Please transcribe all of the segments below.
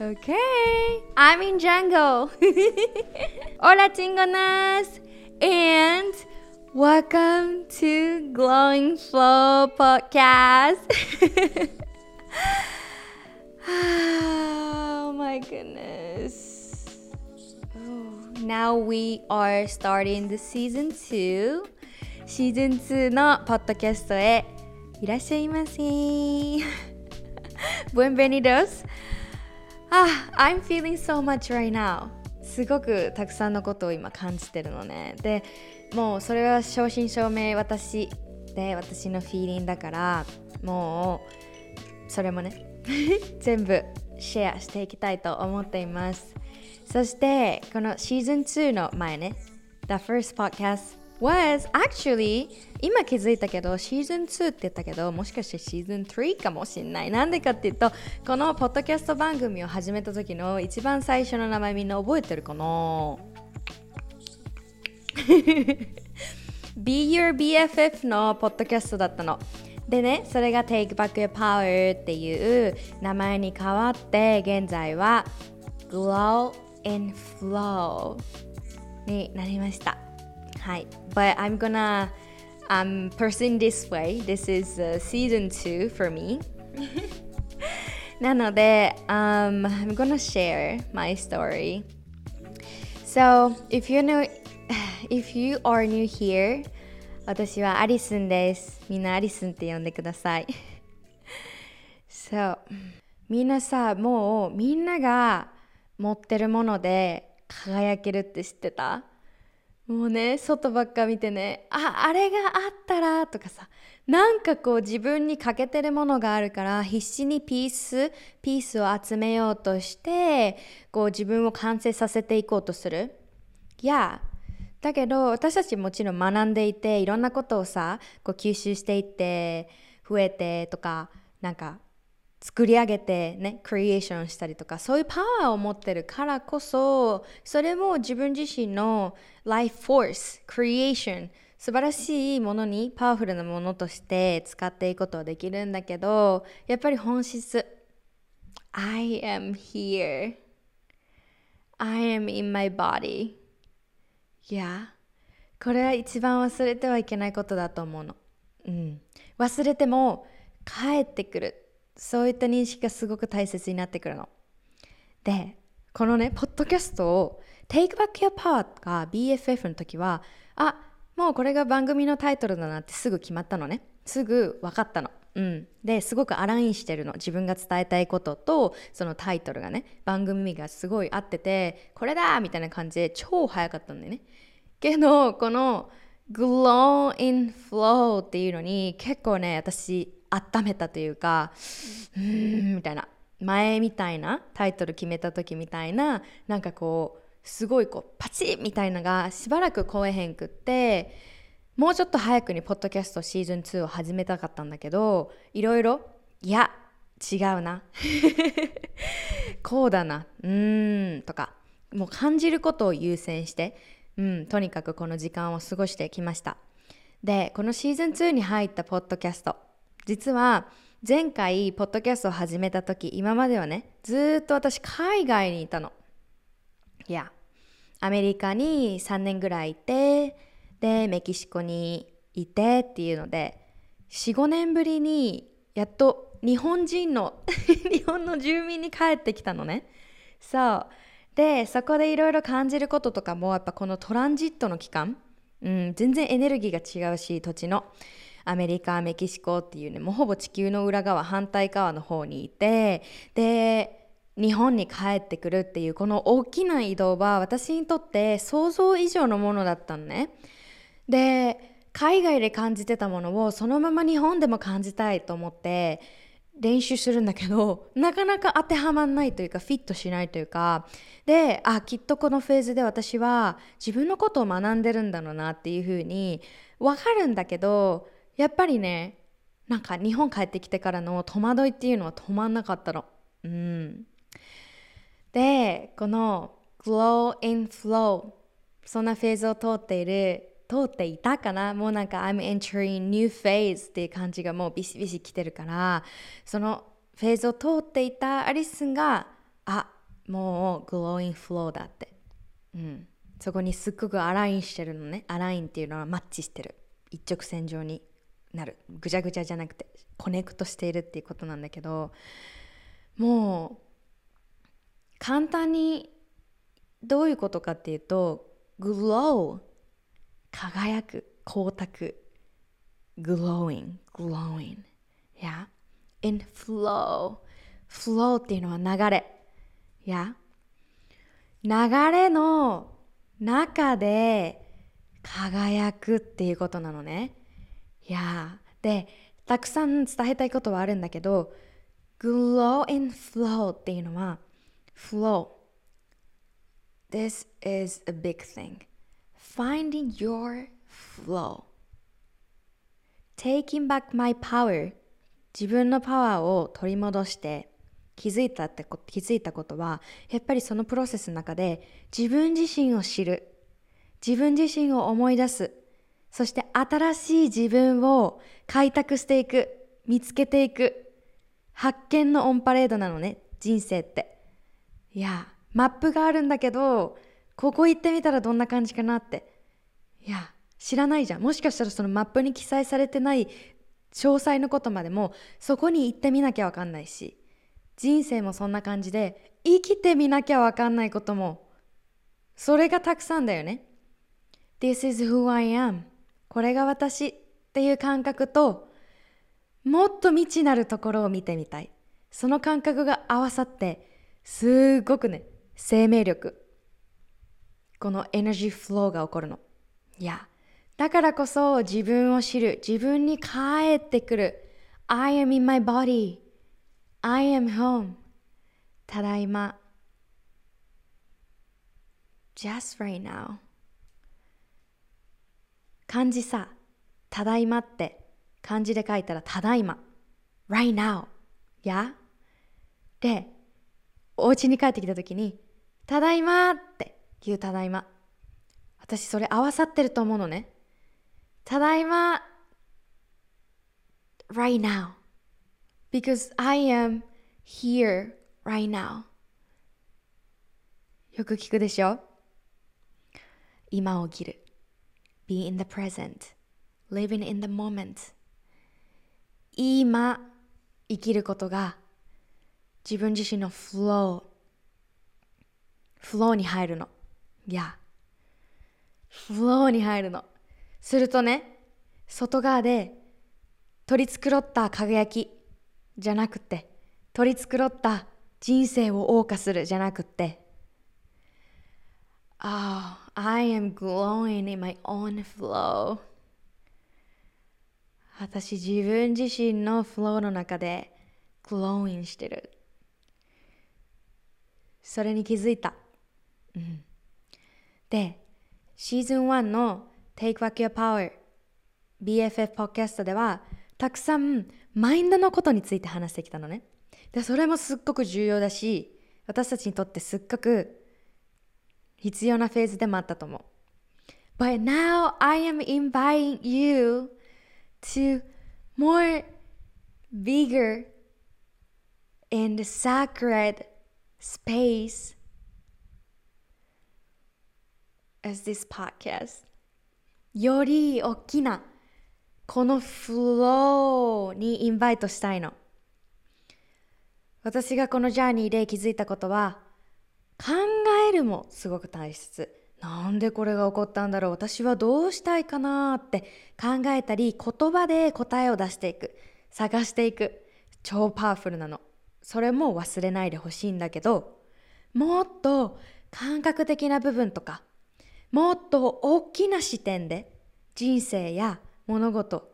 Okay, I'm in jungle. Hola chingonas and welcome to Glowing Flow podcast. oh my goodness. Oh, now we are starting the season 2. シーズン2のポッドキャストへいらっしゃいませ。Bienvenidos. Ah, I'm feeling so much right now. すごくたくさんのことを今感じてるのね。で、もうそれは正真正銘私で私のフィーリングだからもうそれもね 全部シェアしていきたいと思っています。そしてこのシーズン2の前ね The first podcast was actually 今気づいたけどシーズン2って言ったけどもしかしてシーズン3かもしんない。なんでかっていうとこのポッドキャスト番組を始めた時の一番最初の名前みんな覚えてるかな？Be Your BFF のポッドキャストだったの。でねそれが Take Back Your Power っていう名前に変わって現在は Glow and Flow になりました。はい。But I'm gonna um, pursue this way. This is、uh, season 2 for me. なので、um, I'm gonna share my story. So, if you know, if you are new here, 私はアリスンです。みんなアリスンって呼んでください。そう。みんなさ、もうみんなが持ってるもので輝けるって知ってたもうね外ばっか見てねああれがあったらとかさなんかこう自分に欠けてるものがあるから必死にピースピースを集めようとしてこう自分を完成させていこうとする。いやだけど私たちもちろん学んでいていろんなことをさこう吸収していって増えてとかなんか作り上げてねクリエーションしたりとかそういうパワーを持ってるからこそそれも自分自身のライフフォースクリエーション素晴らしいものにパワフルなものとして使っていくことはできるんだけどやっぱり本質 I am here. I am in my body. いやこれは一番忘れてはいけないことだと思うの、うん、忘れても帰ってくる。そういった認識がすごく大切になってくるの。で、このね、ポッドキャストを Take Back Your Power が BFF の時は、あ、もうこれが番組のタイトルだなってすぐ決まったのね。すぐ分かったの。うん、ですごくアラインしてるの自分が伝えたいこととそのタイトルがね番組がすごい合っててこれだみたいな感じで超早かったんだよねけどこの Glow in Flow っていうのに結構ね私温めたというかうーんみたいな。前みたいなタイトル決めた時みたいななんかこうすごいこうパチッみたいながしばらく超えへんくってもうちょっと早くにポッドキャストシーズン2を始めたかったんだけどいろいろいや違うな。こうだな。うーんとかもう感じることを優先して、うん、とにかくこの時間を過ごしてきました。でこのシーズン2に入ったポッドキャスト実は前回ポッドキャストを始めた時今まではねずっと私海外にいたの。いやアメリカに3年ぐらいいてでメキシコにいてっていうので45年ぶりにやっと日本人の 日本の住民に帰ってきたのね。そう。でそこでいろいろ感じることとかもやっぱこのトランジットの期間、うん、全然エネルギーが違うし土地の。アメリカメキシコっていうねもうほぼ地球の裏側反対側の方にいてで日本に帰ってくるっていうこの大きな移動は私にとって想像以上のものだったのね。で海外で感じてたものをそのまま日本でも感じたいと思って練習するんだけど なかなか当てはまんないというかフィットしないというかであきっとこのフェーズで私は自分のことを学んでるんだろうなっていうふうに分かるんだけどやっぱりねなんか日本帰ってきてからの戸惑いっていうのは止まんなかったの。うん、でこの Glow in Flow そんなフェーズを通っている通っていたかな？もうなんか I'm entering new phase っていう感じがもうビシビシ来てるからそのフェーズを通っていたアリスンがあもう Glow in flow だって。うん。そこにすっごくアラインしてるのね。アラインっていうのはマッチしてる。一直線上に。なる。ぐちゃぐちゃじゃなくてコネクトしているっていうことなんだけどもう簡単にどういうことかっていうと glow 輝く光沢 glowing glowing yeah in flow flow っていうのは流れ。yeah 流れの中で輝くっていうことなのね。いやで、たくさん伝えたいことはあるんだけど、glow and flow っていうのは、flow。This is a big thing. Finding your flow. Taking back my power. 自分のパワーを取り戻して気づいたって気づいたことはやっぱりそのプロセスの中で自分自身を知る自分自身を思い出すそして新しい自分を開拓していく見つけていく発見のオンパレードなのね人生って。いやマップがあるんだけどここ行ってみたらどんな感じかなって。いや知らないじゃん。もしかしたらそのマップに記載されてない詳細のことまでもそこに行ってみなきゃわかんないし人生もそんな感じで生きてみなきゃわかんないこともそれがたくさんだよね。This is who I am. これが私っていう感覚ともっと未知なるところを見てみたい。その感覚が合わさってすごくね生命力。このエナジーフローが起こるの。いやだからこそ自分を知る。自分に帰ってくる。I am in my body. I am home. ただいま。Just right now. 漢字さただいまって漢字で書いたらただいま right now やでお家に帰ってきた時にただいまって言うただいま。私それ合わさってると思うのね。ただいま right now because I am here right now よく聞くでしょ？今を切る。Be in the present living in the moment. 今生きることが自分自身のフローフローに入るの。いやフローに入るの。するとね外側で取り繕った輝きじゃなくて取り繕った人生を謳歌するじゃなくて。Oh, I am glowing in my own flow. 私自分自身のフローの中で glowing してる。それに気づいた、うん、でシーズン1の Take Back Your Power BFF ポッキャストではたくさんマインドのことについて話してきたのね。で、それもすっごく重要だし、私たちにとってすっごく必要なフェーズでもあったと思う。But now I am inviting you to more bigger and sacred space as this podcast. より大きなこのフローにインバイトしたいの。私がこのジャーニーで気づいたことは、考えるもすごく大切。なんでこれが起こったんだろう私はどうしたいかなって考えたり、言葉で答えを出していく。探していく。超パワフルなの。それも忘れないでほしいんだけど、もっと感覚的な部分とか、もっと大きな視点で人生や物事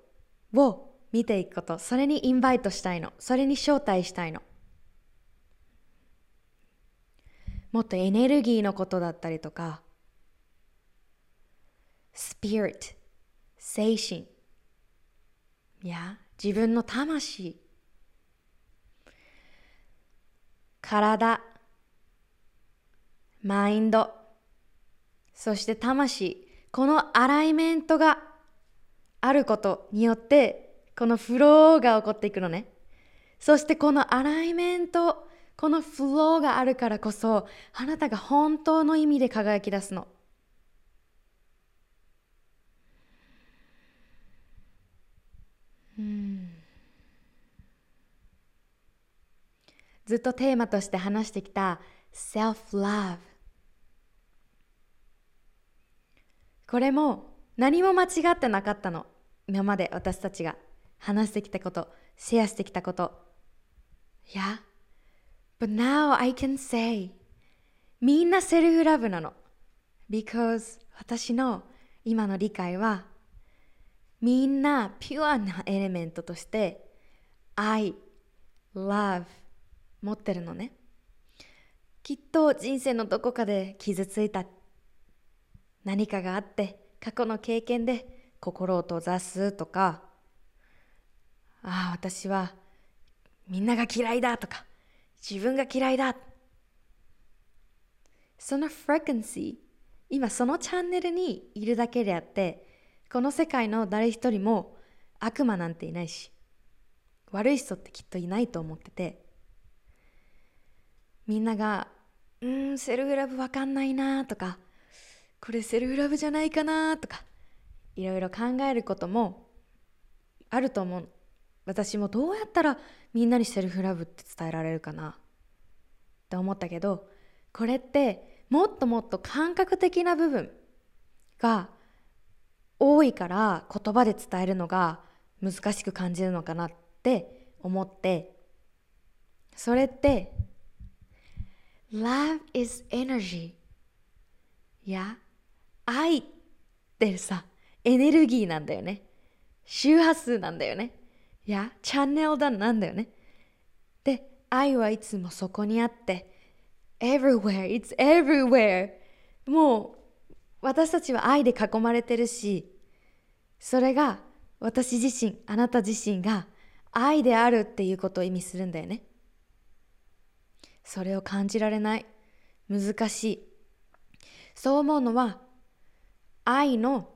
を見ていくこと、それにインバイトしたいの。それに招待したいの。もっとエネルギーのことだったりとか、スピリット、精神、いや、自分の魂、体、マインド、そして魂、このアライメントがあることによってこのフローが起こっていくのね。そしてこのアライメントこのフローがあるからこそあなたが本当の意味で輝き出すの。うん。ずっとテーマとして話してきた self-love これも何も間違ってなかったの。今まで私たちが話してきたことシェアしてきたこと。Yeah but now I can say みんなセルフラブなの。Because 私の今の理解はみんなピュアなエレメントとして I love 持ってるのね。きっと人生のどこかで傷ついた何かがあって過去の経験で心を閉ざすとかああ私はみんなが嫌いだとか自分が嫌いだ。そのフレクンシー今そのチャンネルにいるだけであってこの世界の誰一人も悪魔なんていないし悪い人ってきっといないと思っててみんなが「うんセルフラブわかんないな」とか「これセルフラブじゃないかな」とかいろいろ考えることもあると思う。私もどうやったらみんなにセルフラブって伝えられるかな？って思ったけどこれってもっともっと感覚的な部分が多いから言葉で伝えるのが難しく感じるのかなって思ってそれって Love is energy いや愛ってさエネルギーなんだよね。周波数なんだよね。いやチャンネルだなんだよね。で愛はいつもそこにあって everywhere it's everywhere もう私たちは愛で囲まれてるしそれが私自身あなた自身が愛であるっていうことを意味するんだよね。それを感じられない。難しい。そう思うのは愛の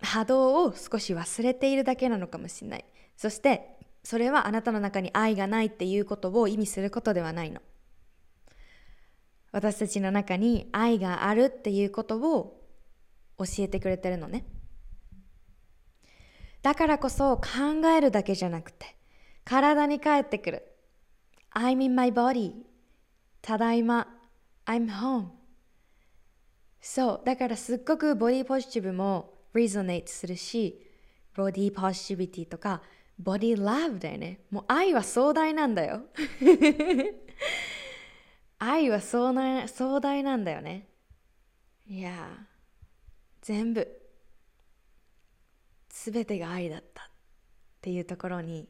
波動を少し忘れているだけなのかもしれない。そしてそれはあなたの中に愛がないっていうことを意味することではないの。私たちの中に愛があるっていうことを教えてくれてるのね。だからこそ考えるだけじゃなくて体に帰ってくる。I'm in my body. ただいま。I'm home. そうだからすっごくボディポジティブも resonate するしボディポジティビティとかボディラブだよね。もう愛は壮大なんだよ。愛は壮大壮大なんだよね。いや全部全てが愛だったっていうところに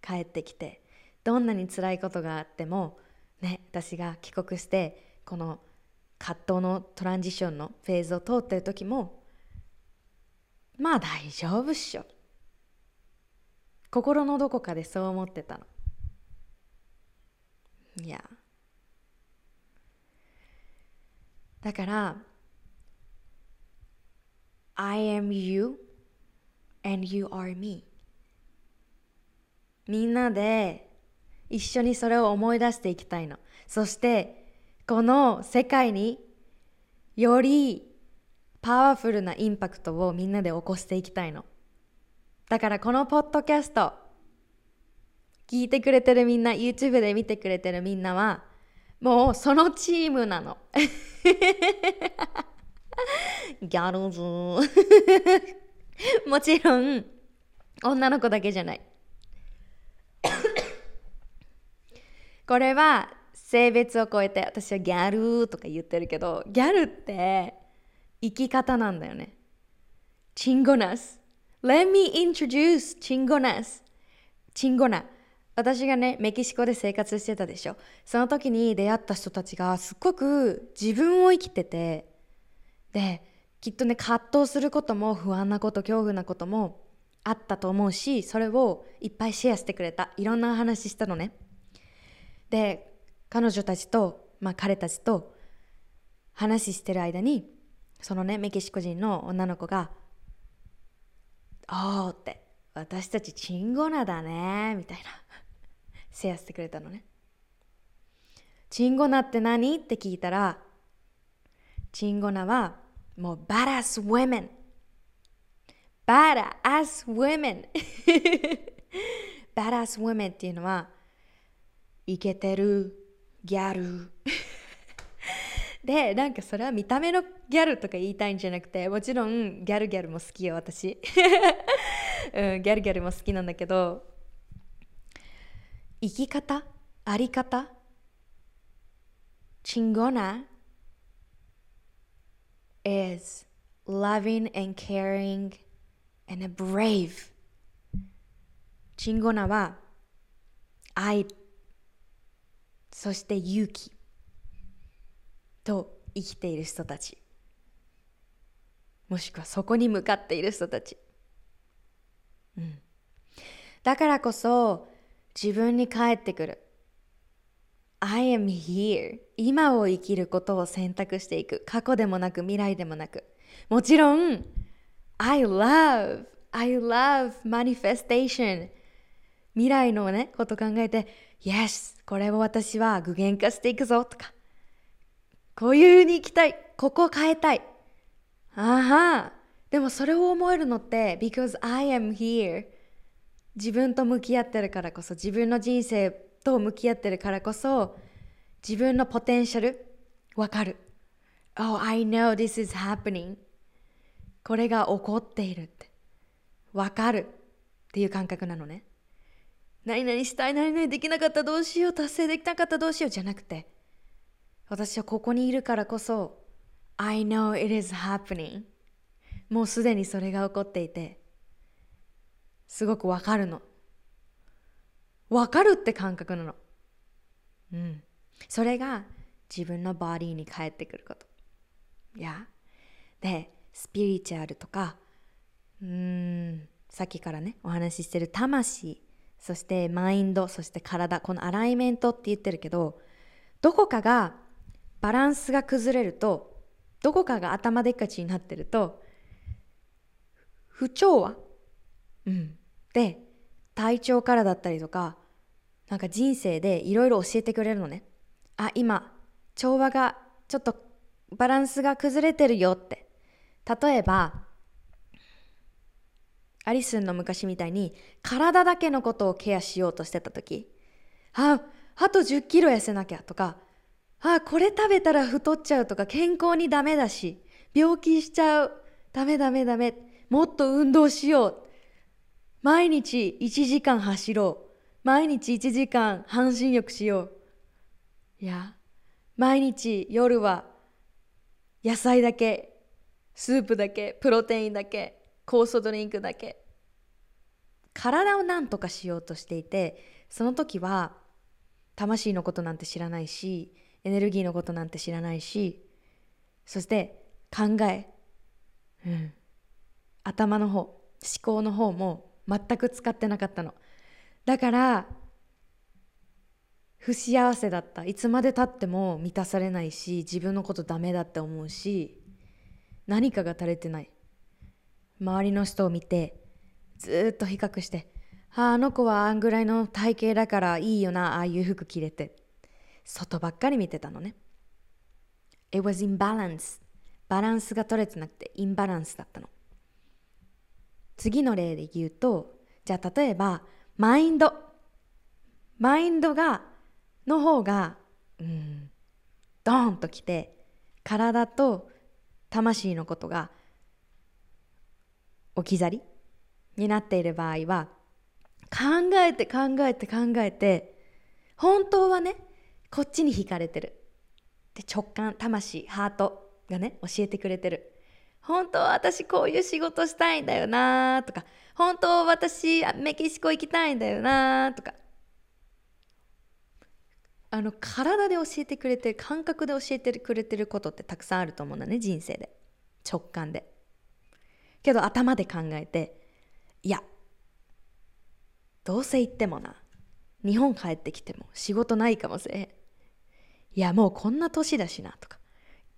帰ってきてどんなに辛いことがあってもね私が帰国してこの葛藤のトランジションのフェーズを通ってる時もまあ大丈夫っしょ。心のどこかでそう思ってたの。いや。だから I am you and you are me みんなで一緒にそれを思い出していきたいの。そしてこの世界によりパワフルなインパクトをみんなで起こしていきたいの。だからこのポッドキャスト聞いてくれてるみんな YouTube で見てくれてるみんなはもうそのチームなの。ギャルズ。もちろん女の子だけじゃない。これは性別を超えて私はギャルとか言ってるけどギャルって生き方なんだよね。チンゴナス Let me introduce チンゴナスチンゴナ私がねメキシコで生活してたでしょ。その時に出会った人たちがすっごく自分を生きてて。できっとね葛藤することも不安なこと恐怖なこともあったと思うしそれをいっぱいシェアしてくれた。いろんな話したのね。で彼女たちと、まあ、彼たちと話してる間にそのねメキシコ人の女の子が「おー」って「私たちチンゴナだね」みたいな シェアしてくれたのねチンゴナって何？って聞いたらチンゴナはもうバラスウェメンバラアスウェメン バラスウェメンっていうのはイケてるギャルでなんかそれは見た目のギャルとか言いたいんじゃなくてもちろんギャルギャルも好きよ私、うん、ギャルギャルも好きなんだけど生き方？あり方？チンゴナ？is loving and caring and brave. チンゴナは愛。そして勇気。と生きている人たち。もしくはそこに向かっている人たち、うん、だからこそ自分に返ってくる。I am here 今を生きることを選択していく。過去でもなく未来でもなく。もちろん I love I love manifestation 未来のねこと考えて Yes これを私は具現化していくぞとか。こういうに行きたい。ここ変えたい。あは。でもそれを思えるのって because I am here 自分と向き合ってるからこそ自分の人生と向き合ってるからこそ自分のポテンシャルわかる。Oh, I know this is happening これが起こっているって。わかる。っていう感覚なのね。何々したい何々できなかったどうしよう達成できなかったどうしようじゃなくて私はここにいるからこそ I know it is happening. もうすでにそれが起こっていてすごくわかるの。わかるって感覚なの。うん。それが自分のバディに返ってくること。いや。でスピリチュアルとかうん。さっきからねお話ししてる魂そしてマインドそして体このアライメントって言ってるけどどこかがバランスが崩れるとどこかが頭でっかちになってると不調和、うん、で体調からだったりとかなんか人生でいろいろ教えてくれるのね。あ今調和がちょっとバランスが崩れてるよって。例えばアリスンの昔みたいに体だけのことをケアしようとしてた時ああと10キロ痩せなきゃとかあこれ食べたら太っちゃうとか健康にダメだし病気しちゃう。ダメダメダメ。もっと運動しよう。毎日1時間走ろう。毎日1時間半身浴しよう。いや毎日夜は野菜だけスープだけプロテインだけ酵素ドリンクだけ。体を何とかしようとしていてその時は魂のことなんて知らないしエネルギーのことなんて知らないしそして考え、うん、頭の方思考の方も全く使ってなかったの。だから不幸せだった。いつまでたっても満たされないし自分のことダメだって思うし何かが足りてない。周りの人を見てずっと比較してああの子はあんぐらいの体型だからいいよなああいう服着れて。外ばっかり見てたのね。It was imbalance. バランスが取れてなくてインバランスだったの。次の例で言うと、じゃあ例えば、マインド。マインドが、の方が、うん、ドーンときて、体と魂のことが置き去りになっている場合は、考えて考えて考えて、本当はね、こっちに惹かれてる。で直感魂ハートがね教えてくれてる。本当は私こういう仕事したいんだよなとか。本当は私メキシコ行きたいんだよなとか。あの体で教えてくれてる感覚で教えてくれてることってたくさんあると思うんだね人生で。直感で。けど頭で考えていやどうせ行ってもな。日本帰ってきても仕事ないかもしれへんいやもうこんな年だしなとか。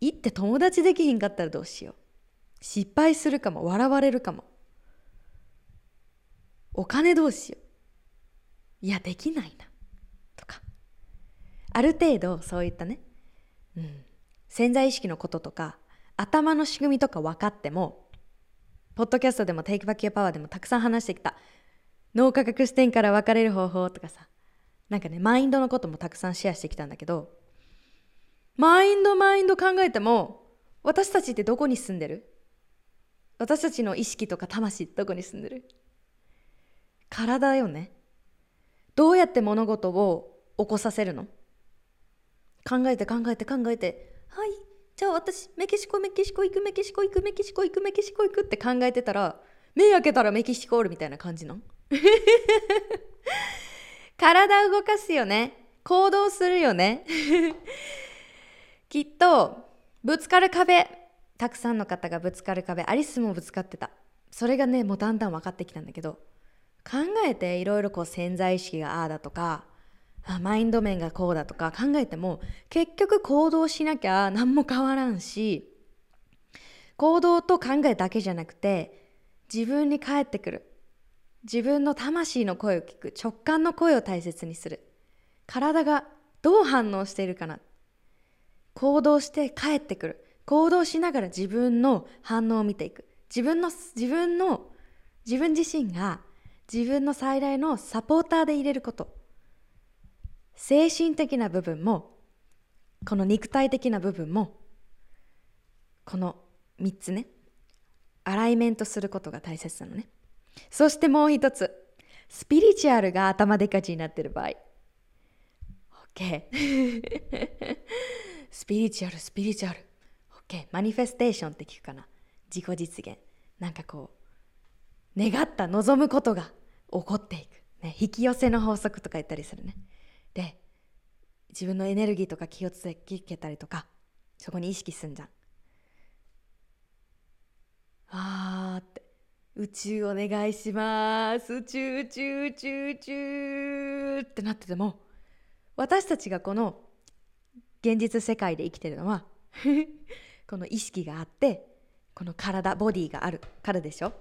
行って友達できひんかったらどうしよう。失敗するかも笑われるかも。お金どうしよう。いやできないなとか。ある程度そういったね、うん、潜在意識のこととか頭の仕組みとか分かってもポッドキャストでも Take Back Your Power でもたくさん話してきた脳科学視点から分かれる方法とかさ。なんかねマインドのこともたくさんシェアしてきたんだけどマインドマインド考えても私たちってどこに住んでる？私たちの意識とか魂どこに住んでる？体よね。どうやって物事を起こさせるの？考えて考えて考えて。はいじゃあ私メキシコメキシコ行くメキシコ行くメキシコ行くメキシコ行くって考えてたら目開けたらメキシコおるみたいな感じの？体動かすよね。行動するよね。きっとぶつかる壁たくさんの方がぶつかる壁アリスもぶつかってた。それがねもうだんだん分かってきたんだけど考えていろいろこう潜在意識がああだとかマインド面がこうだとか考えても結局行動しなきゃ何も変わらんし行動と考えだけじゃなくて自分に返ってくる。自分の魂の声を聞く。直感の声を大切にする。体がどう反応しているかな行動して帰ってくる。行動しながら自分の反応を見ていく。自分の自分の自分自身が自分の最大のサポーターで入れること。精神的な部分もこの肉体的な部分もこの3つね。アライメントすることが大切なのね。そしてもう一つ。スピリチュアルが頭でかちになってる場合。OK スピリチュアル、スピリチュアル。OK。マニフェステーションって聞くかな。自己実現。なんかこう、願った望むことが起こっていく。ね、引き寄せの法則とか言ったりするね。で、自分のエネルギーとか気をつけたりとか、そこに意識すんじゃん。あーって。宇宙お願いします。宇宙、宇宙、宇宙、宇宙ってなってても、私たちがこの現実世界で生きてるのは この意識があってこの体ボディがあるからでしょ？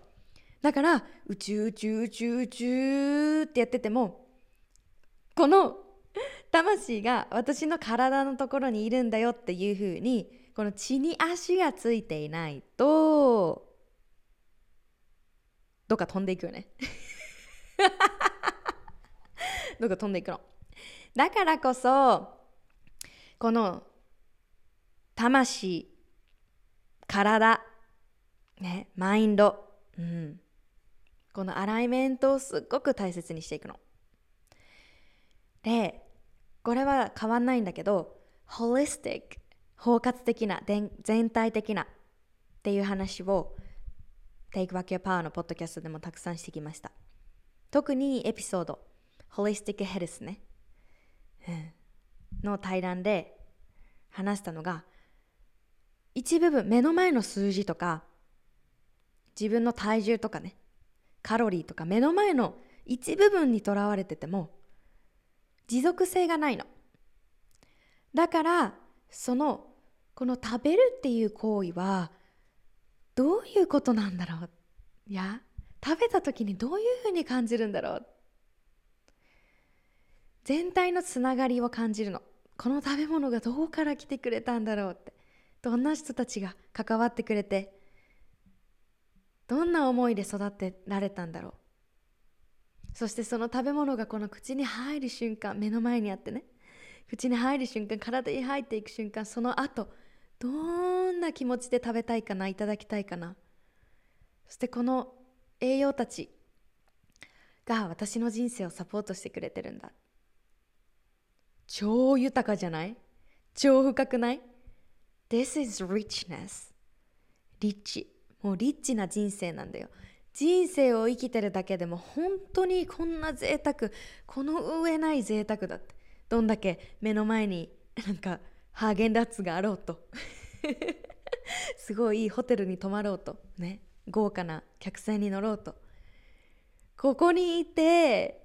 だから宇宙宇宙宇宙宇宙ってやっててもこの 魂が私の体のところにいるんだよっていうふうにこの血に足がついていないとどっか飛んでいくよね。どっか飛んでいくの。だからこそこの魂体ねマインド、うん、このアライメントをすっごく大切にしていくの。でこれは変わんないんだけどホリスティック包括的な全体的なっていう話を Take Back Your Power のポッドキャストでもたくさんしてきました。特にエピソードホリスティックヘルスね、うん。の対談で話したのが一部分目の前の数字とか自分の体重とかねカロリーとか目の前の一部分にとらわれてても持続性がないの。だからそのこの食べるっていう行為はどういうことなんだろう？いや食べた時にどういうふうに感じるんだろう？全体のつながりを感じるの。この食べ物がどこから来てくれたんだろうって。どんな人たちが関わってくれてどんな思いで育てられたんだろう。そしてその食べ物がこの口に入る瞬間目の前にあってね。口に入る瞬間体に入っていく瞬間その後どんな気持ちで食べたいかないただきたいかな。そしてこの栄養たちが私の人生をサポートしてくれてるんだ。超豊かじゃない？超深くない ?This is richness. リッチ。もうリッチな人生なんだよ。人生を生きてるだけでも本当にこんな贅沢この上ない贅沢だってどんだけ目の前になんかハーゲンダッツがあろうと すごいいいホテルに泊まろうとね豪華な客船に乗ろうとここにいて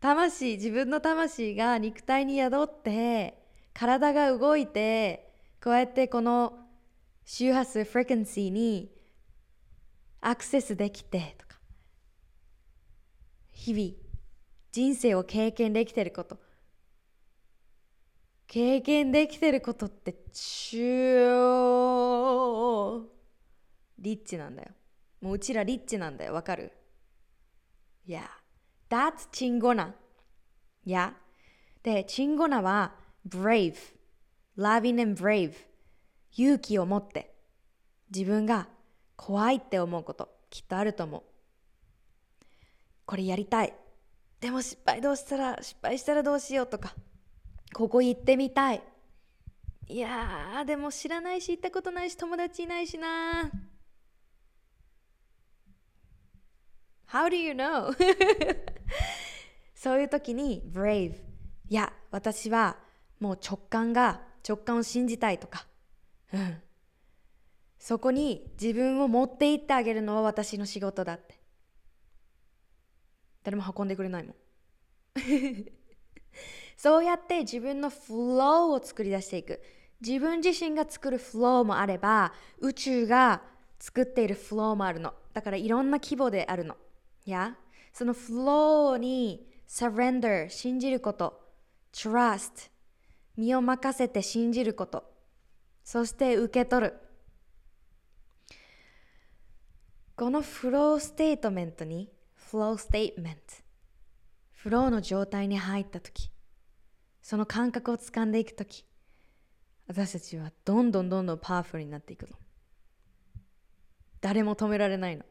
魂自分の魂が肉体に宿って体が動いてこうやってこの周波数フレクエンシーにアクセスできてとか日々人生を経験できてること経験できてることって超リッチなんだよ。もううちらリッチなんだよ。わかる ?Yeah. That's チンゴナ。Yeah. で、チンゴナは brave。loving and brave。勇気を持って自分が怖いって思うこときっとあると思う。これやりたい。でも失敗どうしたら、失敗したらどうしようとか。ここ行ってみたい。いやー、でも知らないし、行ったことないし、友達いないしな。How do you know? そういう時に brave いや私はもう直感が直感を信じたいとか、うん、そこに自分を持って行ってあげるのは私の仕事だって。誰も運んでくれないもん。そうやって自分のフローを作り出していく。自分自身が作るフローもあれば宇宙が作っているフローもあるの。だからいろんな規模であるの。やそのフローに surrender 信じること trust 身を任せて信じることそして受け取る。この flow statement に flow statement フローの状態に入った時その感覚をつかんでいく時私たちはどんどんどんどんパワフルになっていくの。誰も止められないの。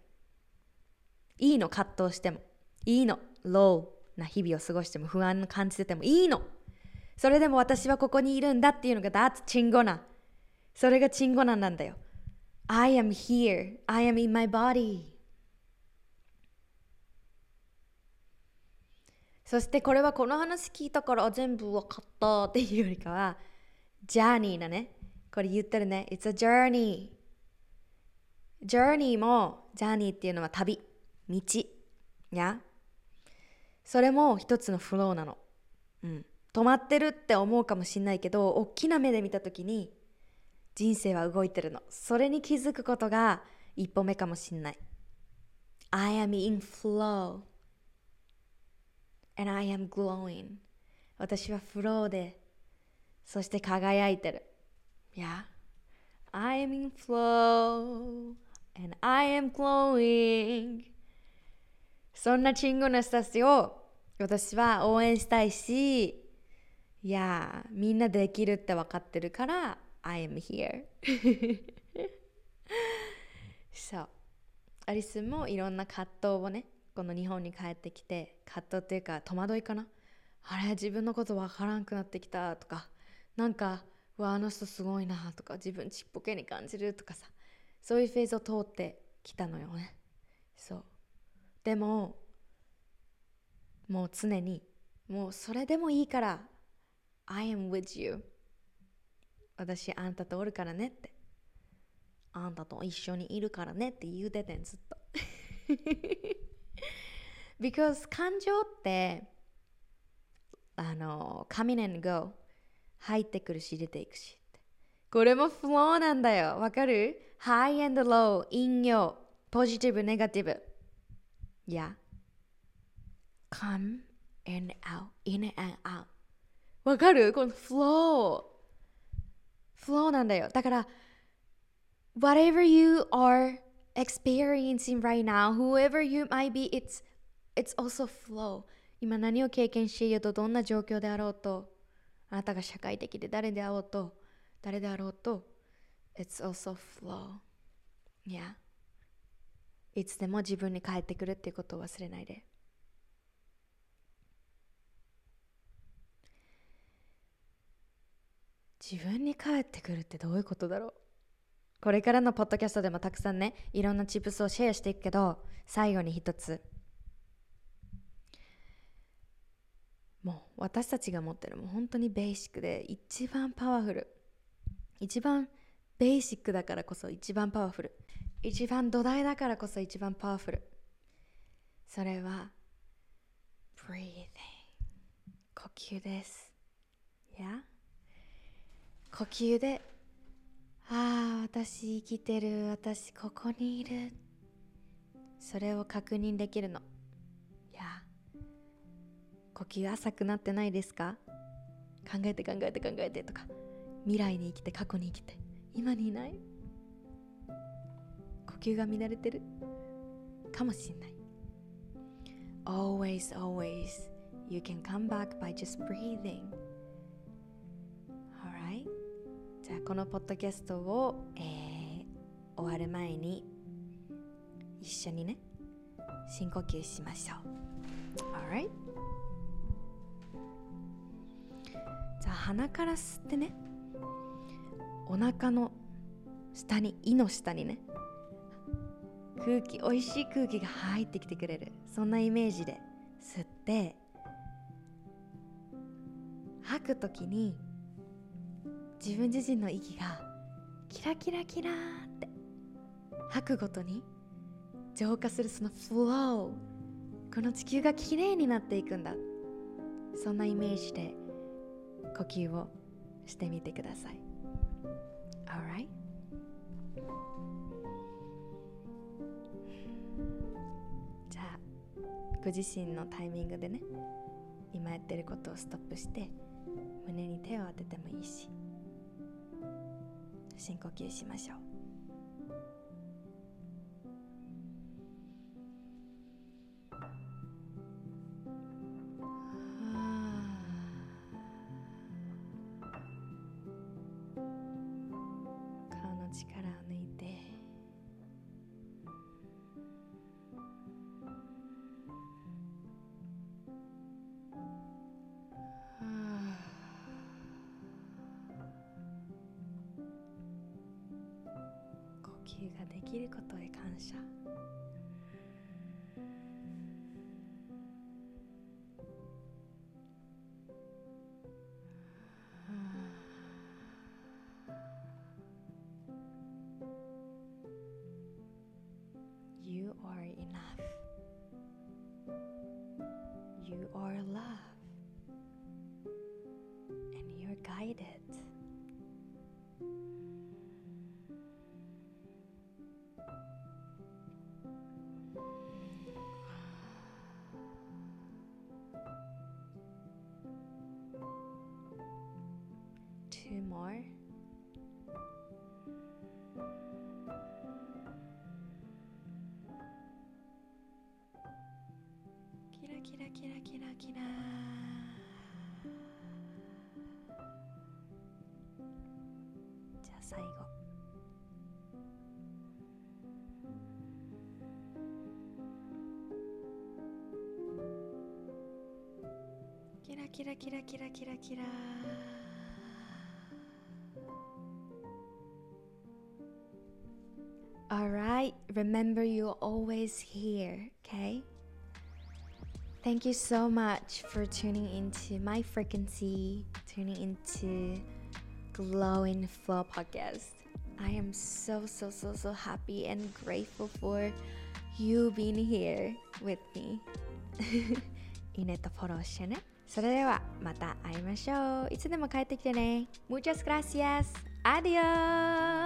いいの葛藤しても。いいの。ローな日々を過ごしても不安を感じてても。いいの。それでも私はここにいるんだっていうのが That's チンゴナ。それがチンゴナなんだよ。I am here. I am in my body. そしてこれはこの話聞いたから全部分かったっていうよりかはジャーニーだね。これ言ってるね。It's a journey journey もジャーニーっていうのは旅。道や。それも一つのフローなの、うん、止まってるって思うかもしんないけど大きな目で見た時に人生は動いてるの。それに気づくことが一歩目かもしんない。I am in flow. And I am glowing. 私はフローでそして輝いてる。Yeah I am in flow. And I am glowing. そんなチンゴな人たちを私は応援したいし、いや、みんなできるって分かってるから、I am here そう。アリスもいろんな葛藤をね、この日本に帰ってきて、葛藤っていうか戸惑いかな。あれ、自分のこと分からんくなってきたとか、なんか、わ、あの人すごいなとか、自分ちっぽけに感じるとかさ、そういうフェーズを通ってきたのよね。そう。でももう常にもうそれでもいいから I am with you. 私あんたとおるからねって。あんたと一緒にいるからねって言うててんずっと。Because 感情ってあの coming and go 入ってくるし出ていくしこれもフローなんだよ。わかる ?high and low. 陰陽ポジティブネガティブ Yeah. Come and out, in and out. わかるこの flow。flow なんだよ。だから、whatever you are experiencing right now, whoever you might be, it's, it's also flow. 今何を経験していようと、どんな状況であろうと、あなたが社会的で誰であろうと、誰であろうと、it's also flow. Yeah. いつでも自分に帰ってくるっていうことを忘れないで。自分に帰ってくるってどういうことだろう？これからのポッドキャストでもたくさんねいろんなチップスをシェアしていくけど最後に一つ。もう私たちが持ってるもう本当にベーシックで一番パワフル。一番ベーシックだからこそ一番パワフル。一番土台だからこそ一番パワフル。それは breathing 呼吸です。いや？呼吸でああ私生きてる。私ここにいる。それを確認できるの。いや？呼吸浅くなってないですか？考えて考えて考えてとか。未来に生きて過去に生きて。今にいない？呼吸が乱れてる。かもしれない。Always, always you can come back by just breathing. Alright. じゃあこのポッドキャストを、えー、終わる前に一緒にね深呼吸しましょう。Alright. じゃあ鼻から吸ってね。お腹の下に胃の下にね。空気おいしい空気が入ってきてくれる。そんなイメージで吸って吐く時に自分自身の息がキラキラキラって吐くごとに浄化するそのフローこの地球がきれいになっていくんだ。そんなイメージで呼吸をしてみてください。Alright? ご自身のタイミングでね今やってることをストップして胸に手を当ててもいいし深呼吸しましょう。顔の力を抜きることへ感謝「You are enough. You are love. Kira kira kira kira kira. 자, 最後。キラキラキラキラキラキラ Alright, remember you're always here, okay? Thank you so much for tuning into my frequency, tuning into Glowing Flow podcast. I am so, so, so, so happy and grateful for you being here with me. いいねとフォローしてね。それではまた会いましょう。いつでも帰ってきてね。Muchas gracias. Adios.